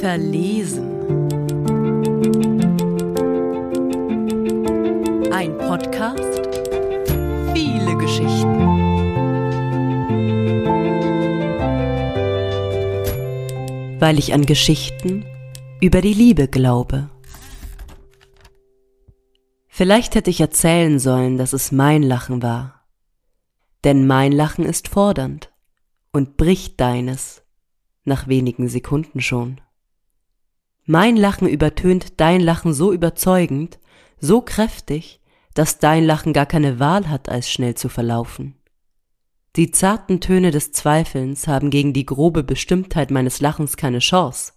Verlesen. Ein Podcast. Viele Geschichten. Weil ich an Geschichten über die Liebe glaube. Vielleicht hätte ich erzählen sollen, dass es mein Lachen war. Denn mein Lachen ist fordernd und bricht deines nach wenigen Sekunden schon. Mein Lachen übertönt dein Lachen so überzeugend, so kräftig, dass dein Lachen gar keine Wahl hat, als schnell zu verlaufen. Die zarten Töne des Zweifelns haben gegen die grobe Bestimmtheit meines Lachens keine Chance.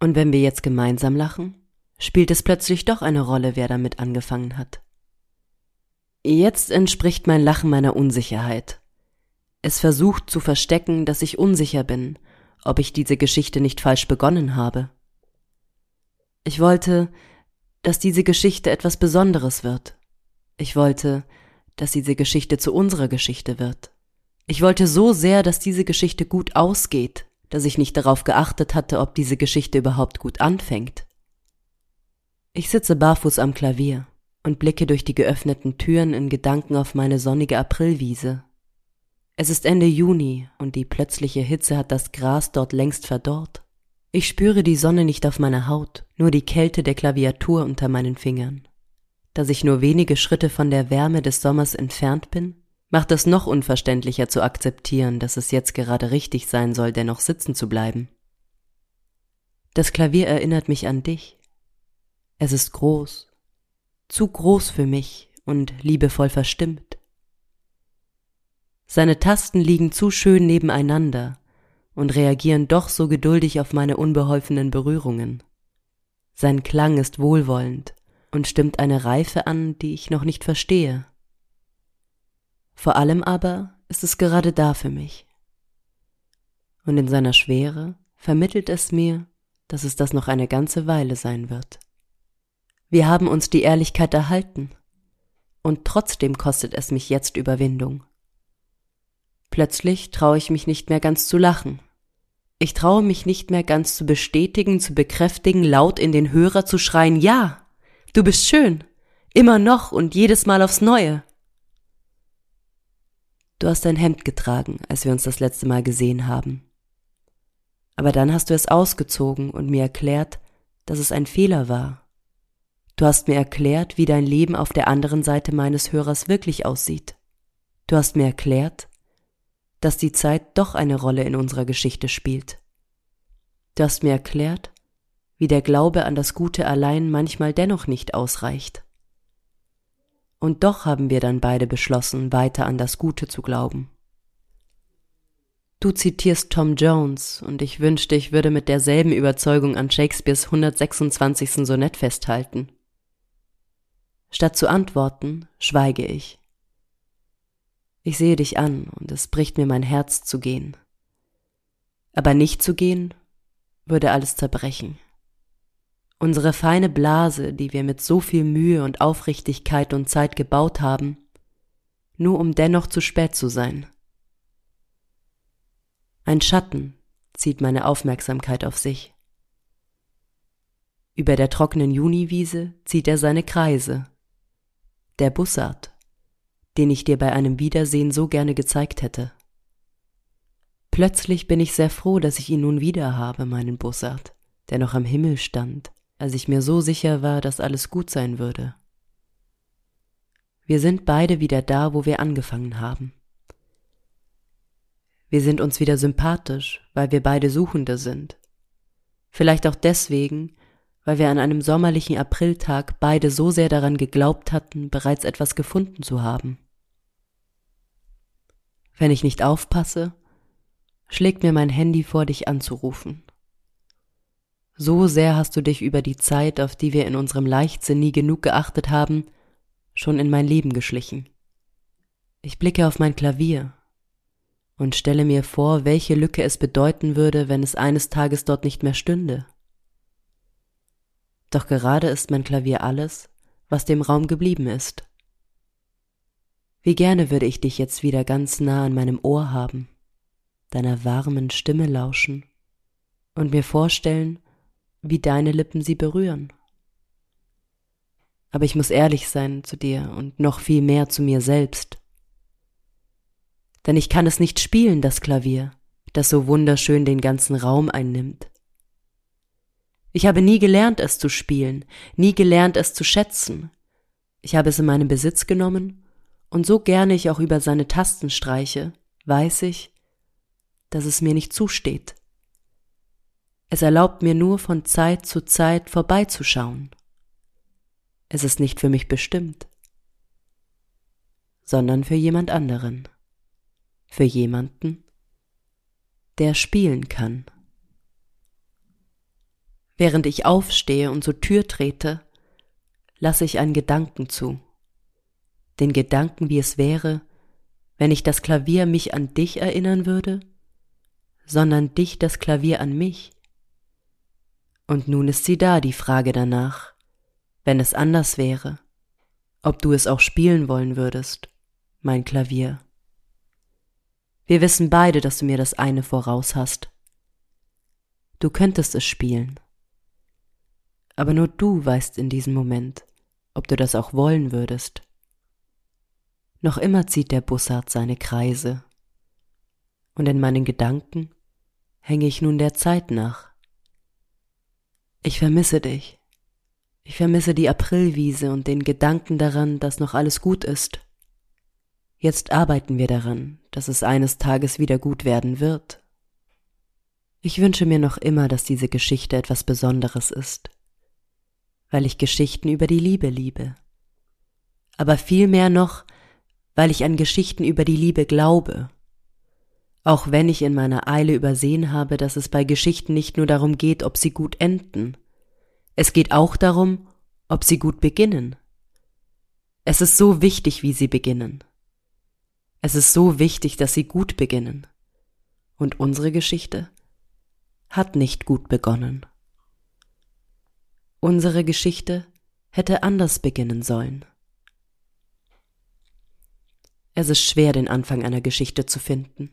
Und wenn wir jetzt gemeinsam lachen, spielt es plötzlich doch eine Rolle, wer damit angefangen hat. Jetzt entspricht mein Lachen meiner Unsicherheit. Es versucht zu verstecken, dass ich unsicher bin, ob ich diese Geschichte nicht falsch begonnen habe. Ich wollte, dass diese Geschichte etwas Besonderes wird. Ich wollte, dass diese Geschichte zu unserer Geschichte wird. Ich wollte so sehr, dass diese Geschichte gut ausgeht, dass ich nicht darauf geachtet hatte, ob diese Geschichte überhaupt gut anfängt. Ich sitze barfuß am Klavier und blicke durch die geöffneten Türen in Gedanken auf meine sonnige Aprilwiese. Es ist Ende Juni und die plötzliche Hitze hat das Gras dort längst verdorrt. Ich spüre die Sonne nicht auf meiner Haut, nur die Kälte der Klaviatur unter meinen Fingern. Dass ich nur wenige Schritte von der Wärme des Sommers entfernt bin, macht es noch unverständlicher zu akzeptieren, dass es jetzt gerade richtig sein soll, dennoch sitzen zu bleiben. Das Klavier erinnert mich an dich. Es ist groß, zu groß für mich und liebevoll verstimmt. Seine Tasten liegen zu schön nebeneinander, und reagieren doch so geduldig auf meine unbeholfenen Berührungen. Sein Klang ist wohlwollend und stimmt eine Reife an, die ich noch nicht verstehe. Vor allem aber ist es gerade da für mich. Und in seiner Schwere vermittelt es mir, dass es das noch eine ganze Weile sein wird. Wir haben uns die Ehrlichkeit erhalten, und trotzdem kostet es mich jetzt Überwindung. Plötzlich traue ich mich nicht mehr ganz zu lachen. Ich traue mich nicht mehr ganz zu bestätigen, zu bekräftigen, laut in den Hörer zu schreien, ja, du bist schön, immer noch und jedes Mal aufs Neue. Du hast dein Hemd getragen, als wir uns das letzte Mal gesehen haben. Aber dann hast du es ausgezogen und mir erklärt, dass es ein Fehler war. Du hast mir erklärt, wie dein Leben auf der anderen Seite meines Hörers wirklich aussieht. Du hast mir erklärt, dass die Zeit doch eine Rolle in unserer Geschichte spielt. Du hast mir erklärt, wie der Glaube an das Gute allein manchmal dennoch nicht ausreicht. Und doch haben wir dann beide beschlossen, weiter an das Gute zu glauben. Du zitierst Tom Jones, und ich wünschte, ich würde mit derselben Überzeugung an Shakespeares 126. Sonett festhalten. Statt zu antworten, schweige ich. Ich sehe dich an und es bricht mir mein Herz zu gehen. Aber nicht zu gehen, würde alles zerbrechen. Unsere feine Blase, die wir mit so viel Mühe und Aufrichtigkeit und Zeit gebaut haben, nur um dennoch zu spät zu sein. Ein Schatten zieht meine Aufmerksamkeit auf sich. Über der trockenen Juniwiese zieht er seine Kreise. Der Bussard den ich dir bei einem Wiedersehen so gerne gezeigt hätte. Plötzlich bin ich sehr froh, dass ich ihn nun wieder habe, meinen Bussard, der noch am Himmel stand, als ich mir so sicher war, dass alles gut sein würde. Wir sind beide wieder da, wo wir angefangen haben. Wir sind uns wieder sympathisch, weil wir beide Suchende sind. Vielleicht auch deswegen, weil wir an einem sommerlichen Apriltag beide so sehr daran geglaubt hatten, bereits etwas gefunden zu haben. Wenn ich nicht aufpasse, schlägt mir mein Handy vor, dich anzurufen. So sehr hast du dich über die Zeit, auf die wir in unserem Leichtsinn nie genug geachtet haben, schon in mein Leben geschlichen. Ich blicke auf mein Klavier und stelle mir vor, welche Lücke es bedeuten würde, wenn es eines Tages dort nicht mehr stünde. Doch gerade ist mein Klavier alles, was dem Raum geblieben ist. Wie gerne würde ich dich jetzt wieder ganz nah an meinem Ohr haben, deiner warmen Stimme lauschen und mir vorstellen, wie deine Lippen sie berühren. Aber ich muss ehrlich sein zu dir und noch viel mehr zu mir selbst. Denn ich kann es nicht spielen, das Klavier, das so wunderschön den ganzen Raum einnimmt. Ich habe nie gelernt, es zu spielen, nie gelernt, es zu schätzen. Ich habe es in meinen Besitz genommen, und so gerne ich auch über seine Tasten streiche, weiß ich, dass es mir nicht zusteht. Es erlaubt mir nur von Zeit zu Zeit vorbeizuschauen. Es ist nicht für mich bestimmt, sondern für jemand anderen, für jemanden, der spielen kann. Während ich aufstehe und zur Tür trete, lasse ich einen Gedanken zu, den Gedanken, wie es wäre, wenn ich das Klavier mich an dich erinnern würde, sondern dich das Klavier an mich. Und nun ist sie da, die Frage danach, wenn es anders wäre, ob du es auch spielen wollen würdest, mein Klavier. Wir wissen beide, dass du mir das eine voraus hast. Du könntest es spielen. Aber nur du weißt in diesem Moment, ob du das auch wollen würdest. Noch immer zieht der Bussard seine Kreise, und in meinen Gedanken hänge ich nun der Zeit nach. Ich vermisse dich. Ich vermisse die Aprilwiese und den Gedanken daran, dass noch alles gut ist. Jetzt arbeiten wir daran, dass es eines Tages wieder gut werden wird. Ich wünsche mir noch immer, dass diese Geschichte etwas Besonderes ist, weil ich Geschichten über die Liebe liebe. Aber vielmehr noch, weil ich an Geschichten über die Liebe glaube. Auch wenn ich in meiner Eile übersehen habe, dass es bei Geschichten nicht nur darum geht, ob sie gut enden, es geht auch darum, ob sie gut beginnen. Es ist so wichtig, wie sie beginnen. Es ist so wichtig, dass sie gut beginnen. Und unsere Geschichte hat nicht gut begonnen. Unsere Geschichte hätte anders beginnen sollen. Es ist schwer, den Anfang einer Geschichte zu finden.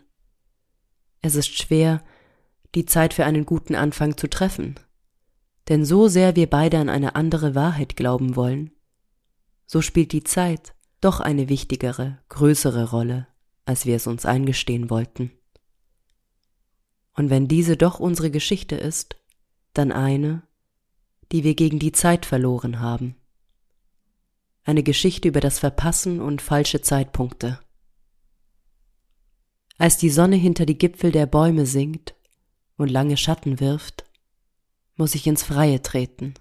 Es ist schwer, die Zeit für einen guten Anfang zu treffen. Denn so sehr wir beide an eine andere Wahrheit glauben wollen, so spielt die Zeit doch eine wichtigere, größere Rolle, als wir es uns eingestehen wollten. Und wenn diese doch unsere Geschichte ist, dann eine, die wir gegen die Zeit verloren haben. Eine Geschichte über das Verpassen und falsche Zeitpunkte. Als die Sonne hinter die Gipfel der Bäume sinkt und lange Schatten wirft, muss ich ins Freie treten,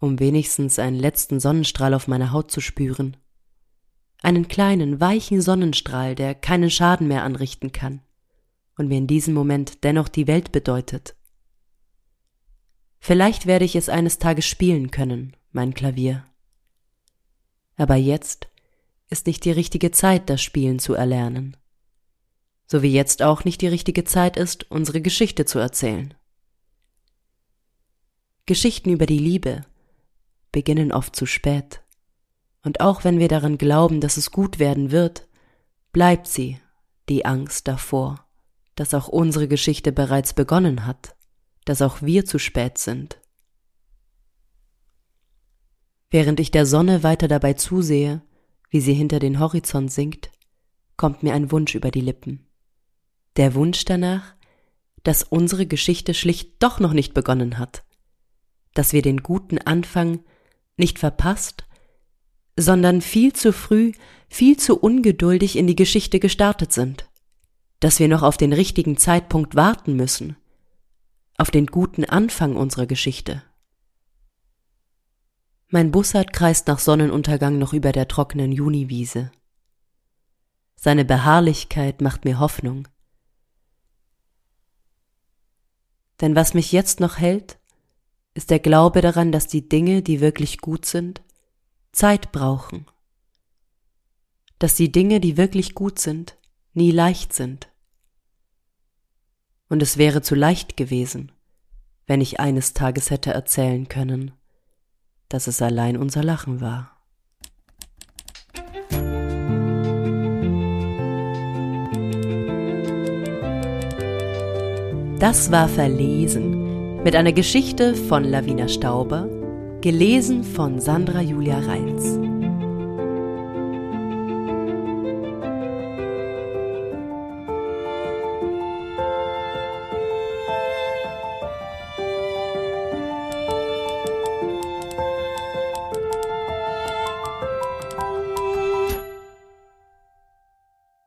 um wenigstens einen letzten Sonnenstrahl auf meiner Haut zu spüren. Einen kleinen, weichen Sonnenstrahl, der keinen Schaden mehr anrichten kann und mir in diesem Moment dennoch die Welt bedeutet. Vielleicht werde ich es eines Tages spielen können, mein Klavier. Aber jetzt ist nicht die richtige Zeit, das Spielen zu erlernen. So wie jetzt auch nicht die richtige Zeit ist, unsere Geschichte zu erzählen. Geschichten über die Liebe beginnen oft zu spät. Und auch wenn wir daran glauben, dass es gut werden wird, bleibt sie, die Angst davor, dass auch unsere Geschichte bereits begonnen hat, dass auch wir zu spät sind. Während ich der Sonne weiter dabei zusehe, wie sie hinter den Horizont sinkt, kommt mir ein Wunsch über die Lippen. Der Wunsch danach, dass unsere Geschichte schlicht doch noch nicht begonnen hat, dass wir den guten Anfang nicht verpasst, sondern viel zu früh, viel zu ungeduldig in die Geschichte gestartet sind, dass wir noch auf den richtigen Zeitpunkt warten müssen, auf den guten Anfang unserer Geschichte. Mein Bussard kreist nach Sonnenuntergang noch über der trockenen Juniwiese. Seine Beharrlichkeit macht mir Hoffnung. Denn was mich jetzt noch hält, ist der Glaube daran, dass die Dinge, die wirklich gut sind, Zeit brauchen. Dass die Dinge, die wirklich gut sind, nie leicht sind und es wäre zu leicht gewesen, wenn ich eines Tages hätte erzählen können, dass es allein unser Lachen war. Das war Verlesen mit einer Geschichte von Lavina Stauber, gelesen von Sandra Julia Reins.